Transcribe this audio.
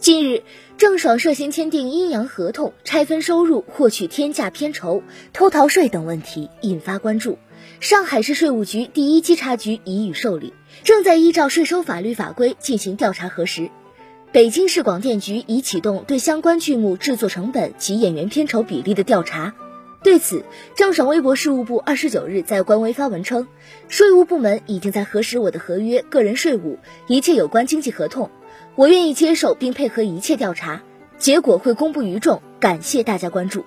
近日，郑爽涉嫌签订阴阳合同、拆分收入、获取天价片酬、偷逃税等问题引发关注。上海市税务局第一稽查局已予受理，正在依照税收法律法规进行调查核实。北京市广电局已启动对相关剧目制作成本及演员片酬比例的调查。对此，郑爽微博事务部二十九日在官微发文称，税务部门已经在核实我的合约、个人税务、一切有关经济合同。我愿意接受并配合一切调查，结果会公布于众。感谢大家关注。